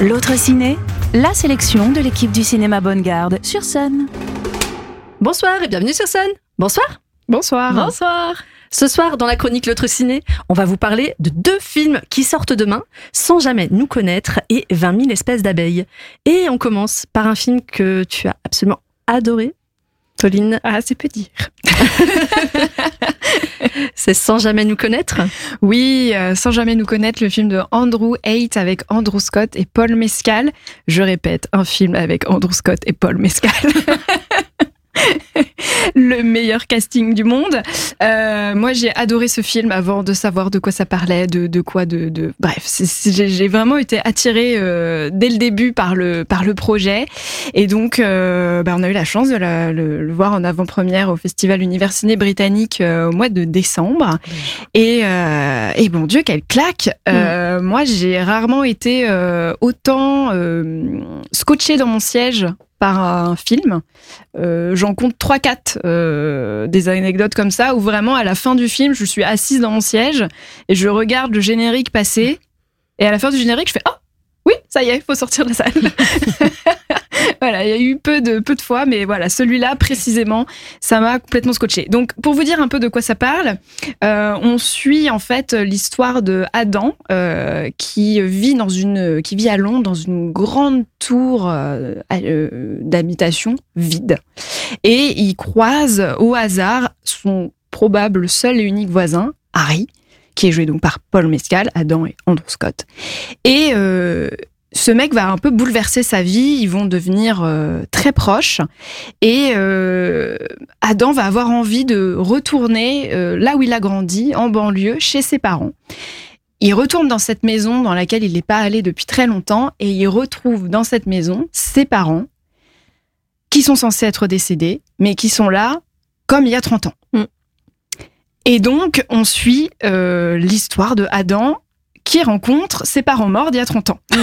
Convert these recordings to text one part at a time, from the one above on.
L'autre ciné, la sélection de l'équipe du cinéma Bonne Garde sur scène. Bonsoir et bienvenue sur scène. Bonsoir. Bonsoir. Bonsoir. Ce soir, dans la chronique L'autre ciné, on va vous parler de deux films qui sortent demain, Sans jamais nous connaître et 20 000 espèces d'abeilles. Et on commence par un film que tu as absolument adoré, Pauline. Ah, c'est peu dire. c'est Sans jamais nous connaître Oui, euh, Sans jamais nous connaître, le film de Andrew Haight avec Andrew Scott et Paul Mescal. Je répète, un film avec Andrew Scott et Paul Mescal. le meilleur casting du monde. Euh, moi, j'ai adoré ce film avant de savoir de quoi ça parlait, de, de quoi, de, de... bref, j'ai vraiment été attirée euh, dès le début par le par le projet, et donc euh, bah, on a eu la chance de la, le, voir en avant-première au Festival Université britannique euh, au mois de décembre, et et bon Dieu quelle claque mm. Moi, j'ai rarement été autant scotché dans mon siège par un film. Euh, J'en compte 3-4 euh, des anecdotes comme ça, où vraiment à la fin du film, je suis assise dans mon siège et je regarde le générique passer. Et à la fin du générique, je fais Oh, oui, ça y est, il faut sortir de la salle. voilà, il y a eu peu de, peu de fois, mais voilà, celui-là précisément, ça m'a complètement scotché. Donc, pour vous dire un peu de quoi ça parle, euh, on suit en fait l'histoire de Adam euh, qui vit dans une, qui vit à Londres dans une grande tour euh, d'habitation vide, et il croise au hasard son probable seul et unique voisin, Harry, qui est joué donc par Paul Mescal, Adam et Andrew Scott. Et ce mec va un peu bouleverser sa vie, ils vont devenir euh, très proches et euh, Adam va avoir envie de retourner euh, là où il a grandi, en banlieue, chez ses parents. Il retourne dans cette maison dans laquelle il n'est pas allé depuis très longtemps et il retrouve dans cette maison ses parents qui sont censés être décédés, mais qui sont là comme il y a 30 ans. Mm. Et donc, on suit l'histoire de Adam qui rencontre ses parents morts d'il y a 30 ans.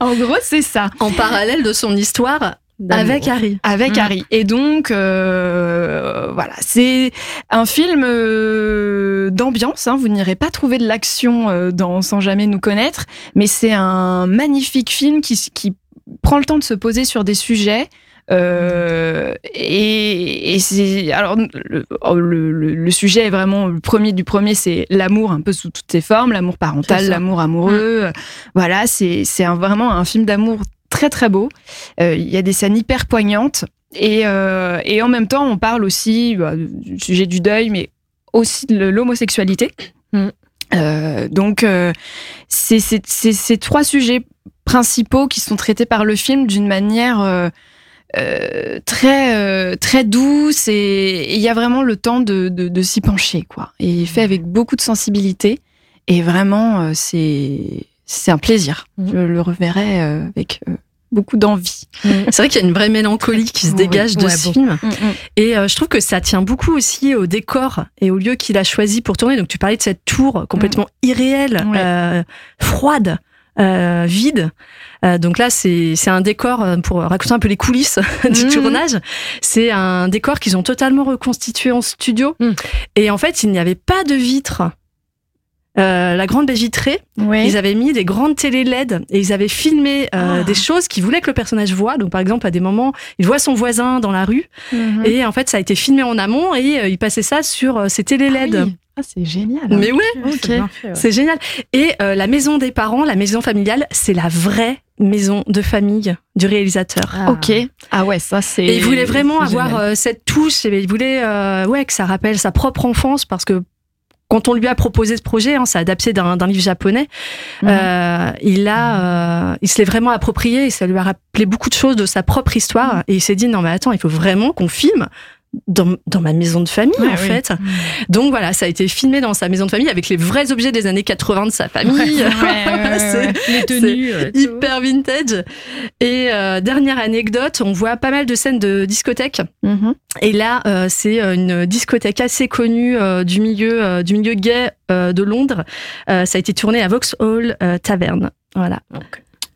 en gros, c'est ça. En parallèle de son histoire avec Harry. Avec mm. Harry. Et donc, euh, voilà, c'est un film euh, d'ambiance. Hein. Vous n'irez pas trouver de l'action euh, dans Sans jamais nous connaître, mais c'est un magnifique film qui, qui prend le temps de se poser sur des sujets euh, et, et c'est alors oh, le, le, le, sujet est vraiment le premier du premier, c'est l'amour un peu sous toutes ses formes, l'amour parental, l'amour amoureux. Mm. Voilà, c'est c'est vraiment un film d'amour très très beau. Euh, il y a des scènes hyper poignantes et euh, et en même temps on parle aussi bah, du sujet du deuil, mais aussi de l'homosexualité. Mm. Euh, donc euh, c'est ces trois sujets principaux qui sont traités par le film d'une manière euh, euh, très euh, très douce et il y a vraiment le temps de, de, de s'y pencher quoi. Et il fait avec beaucoup de sensibilité et vraiment euh, c'est c'est un plaisir. Mhm. Je le reverrai avec beaucoup d'envie. Mhm. C'est vrai qu'il y a une vraie mélancolie qui se dégage de ce film. Mhm, et je trouve que ça tient beaucoup aussi au décor et au lieu qu'il a choisi pour tourner. Donc tu parlais de cette tour complètement irréelle, froide. Euh, vide. Euh, donc là, c'est un décor euh, pour raconter un peu les coulisses du mmh. tournage. C'est un décor qu'ils ont totalement reconstitué en studio. Mmh. Et en fait, il n'y avait pas de vitres. la grande baie vitrée, ils avaient mis des grandes télé LED et ils avaient filmé ah. des choses qu'ils voulaient que le personnage voit. Donc par exemple, à des moments, il voit son voisin dans la rue mmh. et en fait, ça a été filmé en amont et il passait ça sur ces télé LED. Ah ah, c'est génial. Hein. Mais ouais, c'est génial. Et euh, la maison des parents, la maison familiale, c'est la vraie maison de famille du réalisateur. Ah. Ok. Ah ouais, ça c'est. Et il voulait vraiment avoir euh, cette touche. Et il voulait, euh, ouais, que ça rappelle sa propre enfance parce que quand on lui a proposé ce projet, hein, c'est adapté d'un livre japonais, mhm. euh, il a, euh, il se l'est vraiment approprié et ça lui a rappelé beaucoup de choses de sa propre histoire. Et il s'est dit non mais attends, il faut vraiment qu'on filme dans, dans, ma maison de famille en fait. Mm. Donc voilà, ça a été filmé dans sa maison de famille avec les vrais objets des années 80 de sa famille. c'est les tenues, hyper vintage. Et euh, dernière anecdote, on voit pas mal de scènes de discothèque. Mm-hmm. Et là, euh, c'est euh, une discothèque assez connue du milieu du milieu gay de Londres. ça a été tourné à Vauxhall Taverne. Voilà.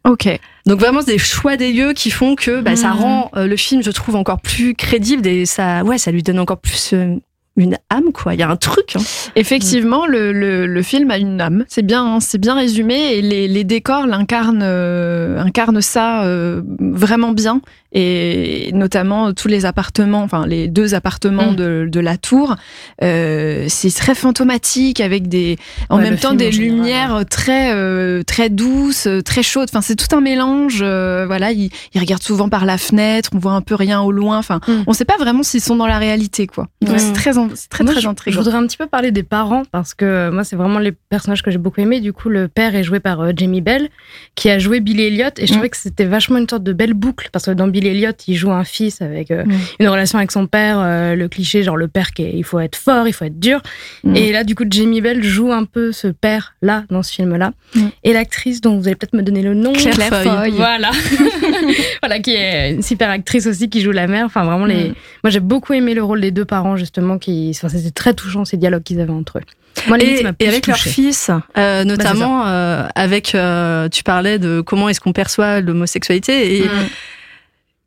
Ok. Donc vraiment des choix des lieux qui font que bah, ça hmm. rend euh, le film, je trouve, encore plus crédible et ça, ouais, ça lui donne encore plus euh, une âme, quoi. Il y a un truc. Hein. Effectivement, le, le, film a une âme. C'est bien, c'est bien résumé et les, les décors l'incarnent, euh, incarnent ça euh, vraiment bien. Et notamment tous les appartements, enfin les deux appartements mm. de, de, la tour, euh, c'est très fantomatique avec des, en même temps des lumières très très douces, très chaudes. Enfin c'est tout un mélange. voilà, ils, ils, regardent souvent par la fenêtre, on voit un peu rien au loin. Enfin, mm. on ne sait pas vraiment s'ils sont dans la réalité, quoi. C'est très c'est très, très intriguant. Je voudrais un petit peu parler des parents parce que euh, moi, c'est vraiment les personnages que j'ai beaucoup aimés. Du coup, le père est joué par euh, Jamie Bell, qui a joué Billy Elliot. Et je mm. trouvais que c'était vachement une sorte de belle boucle parce que dans Billy Elliot, il joue un fils avec euh, mm. une relation avec son père, le cliché, genre le père qui est, il faut être fort, il faut être dur. Mm. Et là, du coup, Jamie Bell joue un peu ce père-là dans ce film-là. Et l'actrice dont vous allez peut-être me donner le nom. Claire, Foy. Voilà. voilà, qui est une super actrice aussi, qui joue la mère. Enfin, vraiment, les... moi, j'ai beaucoup aimé le rôle des deux parents, justement, qui c'était très touchant ces dialogues qu'ils avaient entre eux. Moi, et, avec leur fils, euh, notamment euh, avec, euh, tu parlais de comment est-ce qu'on perçoit l'homosexualité et mm.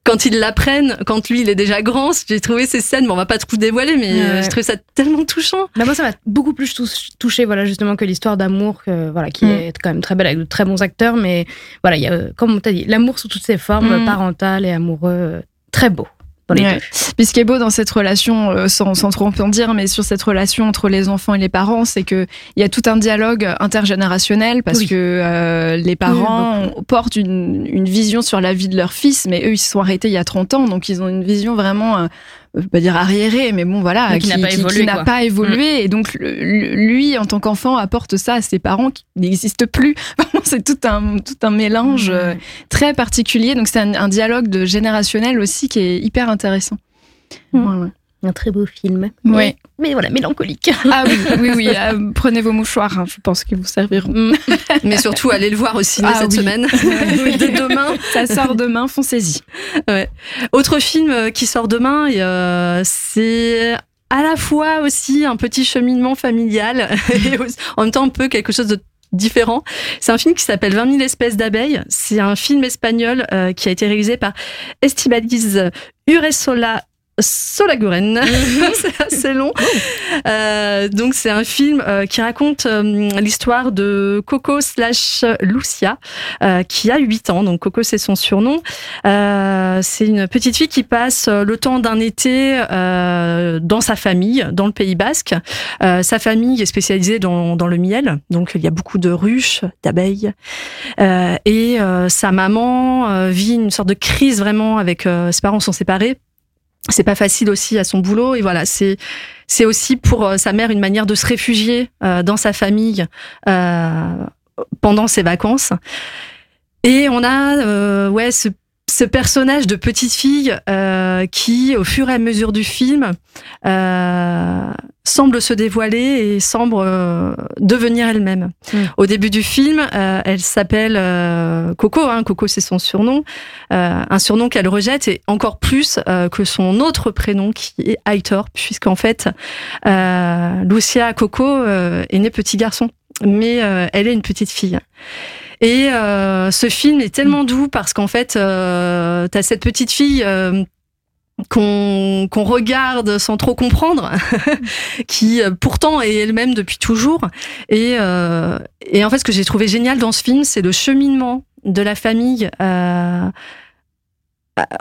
quand ils l'apprennent, quand lui il est déjà grand, j'ai trouvé ces scènes, bon, on va pas tout dévoiler, mais j'ai trouvé ça tellement touchant. Bah, moi, ça m'a beaucoup plus touché, voilà, justement, que l'histoire d'amour, voilà, qui mm. est quand même très belle avec de très bons acteurs, mais voilà, il y a, comme on t'a dit, l'amour sous toutes ses formes, mm. parental et amoureux, très beau. Puis ce qui est beau dans cette relation, euh, sans, sans trop en dire, mais sur cette relation entre les enfants et les parents, c'est que il y a tout un dialogue intergénérationnel parce que euh, les parents portent une, une, vision sur la vie de leur fils, mais eux ils se sont arrêtés il y a 30 ans, donc ils ont une vision vraiment euh, je pas dire arriéré, mais bon voilà, qui, n'a pas évolué. Mm. Et donc lui, en tant qu'enfant, apporte ça à ses parents qui n'existent plus. c'est tout un tout un mélange euh, très particulier. Donc c'est un, dialogue de générationnel aussi qui est hyper intéressant. Mm. Un très beau film. Oui. Mais, voilà, mélancolique. Ah oui, oui, oui. Euh, prenez vos mouchoirs, hein, je pense qu'ils vous serviront. Mm. Mais surtout, allez le voir au ciné ah cette semaine. Dès demain. Ça sort demain, foncez-y. Ouais. Autre film euh, qui sort demain, euh, c'est à la fois aussi un petit cheminement familial et en même temps un peu quelque chose de différent. C'est un film qui s'appelle 20 000 espèces d'abeilles. C'est un film espagnol qui a été réalisé par Estibaliz Uresola Solaguren. c'est assez long. Euh, donc c'est un film euh, qui raconte euh, l'histoire de Coco slash Lucia qui a 8 ans. Donc Coco c'est son surnom. c'est une petite fille qui passe le temps d'un été dans sa famille, dans le Pays Basque. sa famille est spécialisée dans, dans, le miel, donc il y a beaucoup de ruches, d'abeilles. et sa maman vit une sorte de crise vraiment avec ses parents sont séparés c'est pas facile aussi à son boulot. Et voilà c'est c'est aussi pour euh, sa mère une manière de se réfugier euh, dans sa famille euh, pendant ses vacances. Et on a ouais ce ce personnage de petite fille euh, qui, au fur et à mesure du film, euh, semble se dévoiler et semble euh, devenir elle-même. Mm. Au début du film, elle s'appelle Coco. Hein, Coco, c'est son surnom, un surnom qu'elle rejette et encore plus que son autre prénom qui est Aitor, puisqu'en fait, Lucia Coco est née petit garçon, mais elle est une petite fille. Et euh, ce film est tellement mm. doux parce qu'en fait, euh, t'as cette petite fille euh, qu'on qu'on regarde sans trop comprendre, qui euh, pourtant est elle-même depuis toujours. Et, euh, et en fait, ce que j'ai trouvé génial dans ce film, c'est le cheminement de la famille. Euh,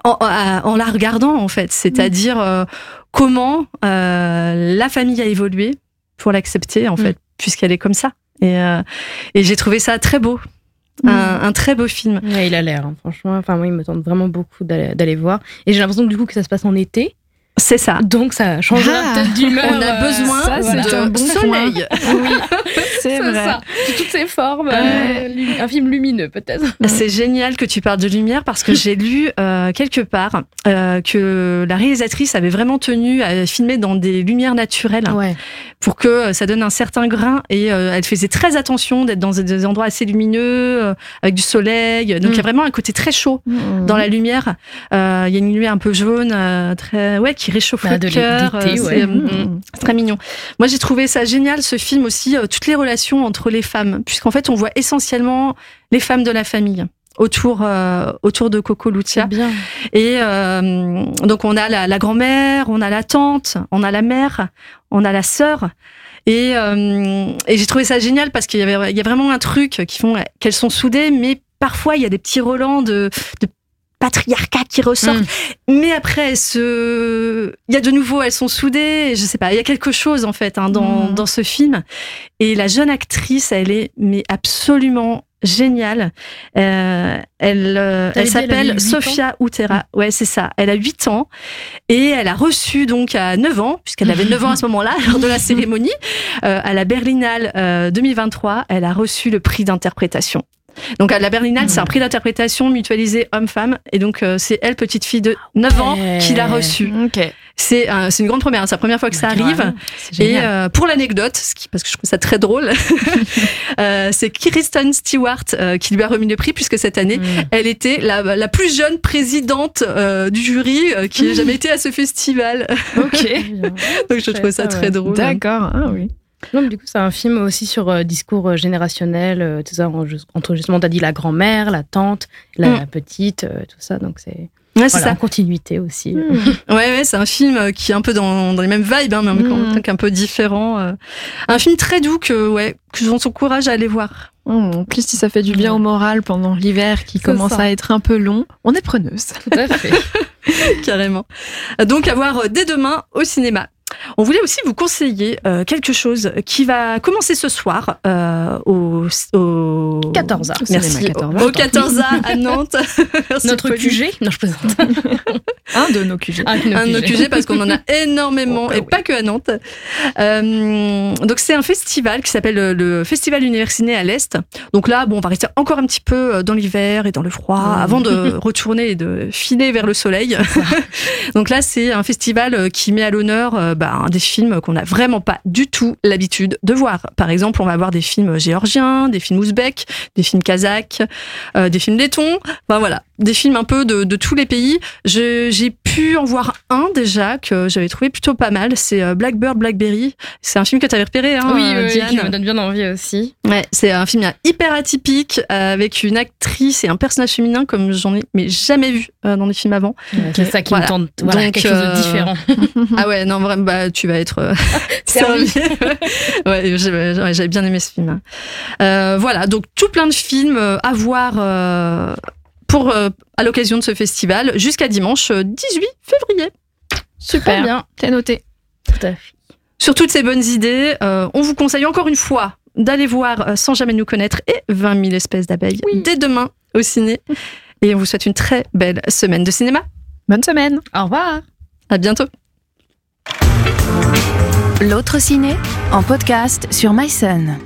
en, en, la regardant en fait, c'est-à-dire mm. comment la famille a évolué pour l'accepter en mm. fait, puisqu'elle est comme ça. Et, et j'ai trouvé ça très beau. Mm. Un, très beau film. il a l'air, hein, franchement. Enfin, moi, il me tente vraiment beaucoup d'aller voir. Et j'ai l'impression du coup que ça se passe en été. C'est ça. Donc ça change ah, peut-être d'humeur. On a besoin ça, de un bon soleil. oui, c'est vrai. Ça. toutes ces formes. Euh, un film lumineux peut-être. C'est génial que tu parles de lumière parce que j'ai lu euh, quelque part euh, que la réalisatrice avait vraiment tenu à filmer dans des lumières naturelles ouais. pour que ça donne un certain grain et elle faisait très attention d'être dans des endroits assez lumineux avec du soleil. Donc il y a mm. vraiment un côté très chaud mm. dans la lumière. Il y a une lumière un peu jaune, très ouais qui réchauffe bah, le cœur. Euh, euh, mm, c'est très mignon. Moi, j'ai trouvé ça génial, ce film aussi, euh, toutes les relations entre les femmes, puisqu'en fait, on voit essentiellement les femmes de la famille. autour euh, autour de Coco Lucia. Bien. Et euh, donc on a la, la grand-mère, on a la tante, on a la mère, on a la sœur. Et, et j'ai trouvé ça génial parce qu'il y avait il y a vraiment un truc qui font qu'elles sont soudées, mais parfois il y a des petits relents de, de patriarcat qui ressortent. Mm. Mais après, ce... il y a de nouveau, elles sont soudées. Je sais pas, il y a quelque chose en fait hein, dans, Mm. dans ce film. Et la jeune actrice, elle est mais absolument géniale. Euh, elle euh, elle s'appelle Sofia Utera. Ouais, c'est ça. Elle a 8 ans et elle a reçu donc à 9 ans, puisqu'elle avait 9 ans à ce moment-là, lors de la cérémonie, euh, à la Berlinale euh, 2023, elle a reçu le prix d'interprétation. Donc à la Berlinale, c'est un prix d'interprétation mutualisé homme-femme, et donc euh, c'est elle, petite fille de 9 ans, qui l'a reçu. Ok. C'est euh, c'est une grande première, c'est la première fois que ça arrive. Et euh, pour l'anecdote, parce que je trouve ça très drôle, euh, c'est Kristen Stewart euh, qui lui a remis le prix, puisque cette année, Mm. elle était la, la plus jeune présidente euh, du jury euh, qui ait jamais été à ce festival. Ok. Donc je trouve ça ça, très ouais. drôle. D'accord. Ah oui. Non, du coup, c'est un film aussi sur euh, discours euh, générationnel, euh, tout ça, en- entre justement, t'as dit la grand-mère, la tante, la Mm. petite, euh, tout ça, donc c'est Ouais, c'est voilà, ça. continuité aussi. Hmm. Ouais, ouais, c'est un film qui est un peu dans, dans les mêmes vibes, hein, mais en même Mm. temps un peu différent. Un film très doux que, ouais, que je vous encourage à aller voir. Hum, En plus, si ça fait du bien au moral pendant l'hiver qui C'est commence ça. à être un peu long, on est preneuse. Tout à fait. Carrément. Donc à voir dès demain au cinéma. On voulait aussi vous conseiller euh, quelque chose qui va commencer ce soir euh, au, au 14 a Merci. cinéma 14 Au 14 a à Nantes. Notre. QG Non, je plaisante. Un de nos QG. Un de nos QG. Parce qu'on en a énormément Oh, bah et oui. pas que à Nantes. Euh, donc c'est un festival qui s'appelle le- Festival Universiné à l'Est. Donc là, bon, on va rester encore un petit peu dans l'hiver et dans le froid Mmh. avant de retourner et de filer vers le soleil. donc là, c'est un festival qui met à l'honneur euh, bah, des films qu'on n'a vraiment pas du tout l'habitude de voir. Par exemple, on va voir des films géorgiens, des films ouzbeks, des films kazakhs, euh, des films lettons. Enfin voilà, des films un peu de, de tous les pays. J'ai pu en voir un déjà que j'avais trouvé plutôt pas mal. C'est euh, Blackbird Blackberry. C'est un film que tu avais repéré, hein, Oui, euh, oui, Diane qui me donne bien envie aussi. Ouais, c'est un film hyper atypique euh, avec une actrice et un personnage féminin comme j'en ai mais jamais vu dans des films avant. C'est ça qui Voilà. me tente. Voilà, Donc, quelque chose de différent. ah ouais, non vraiment, bah tu vas être euh, Servi. ouais, j'avais bien aimé ce film. Euh, voilà, donc tout plein de films euh, à voir euh, pour euh, à l'occasion de ce festival jusqu'à dimanche euh, 18 février. Très Super. bien. C'est noté. Tout à fait. Sur toutes ces bonnes idées, on vous conseille encore une fois d'aller voir Sans jamais nous connaître et 20 000 espèces d'abeilles dès demain au ciné. Et on vous souhaite une très belle semaine de cinéma. Bonne semaine. Au revoir. À bientôt. L'autre ciné en podcast sur MySun.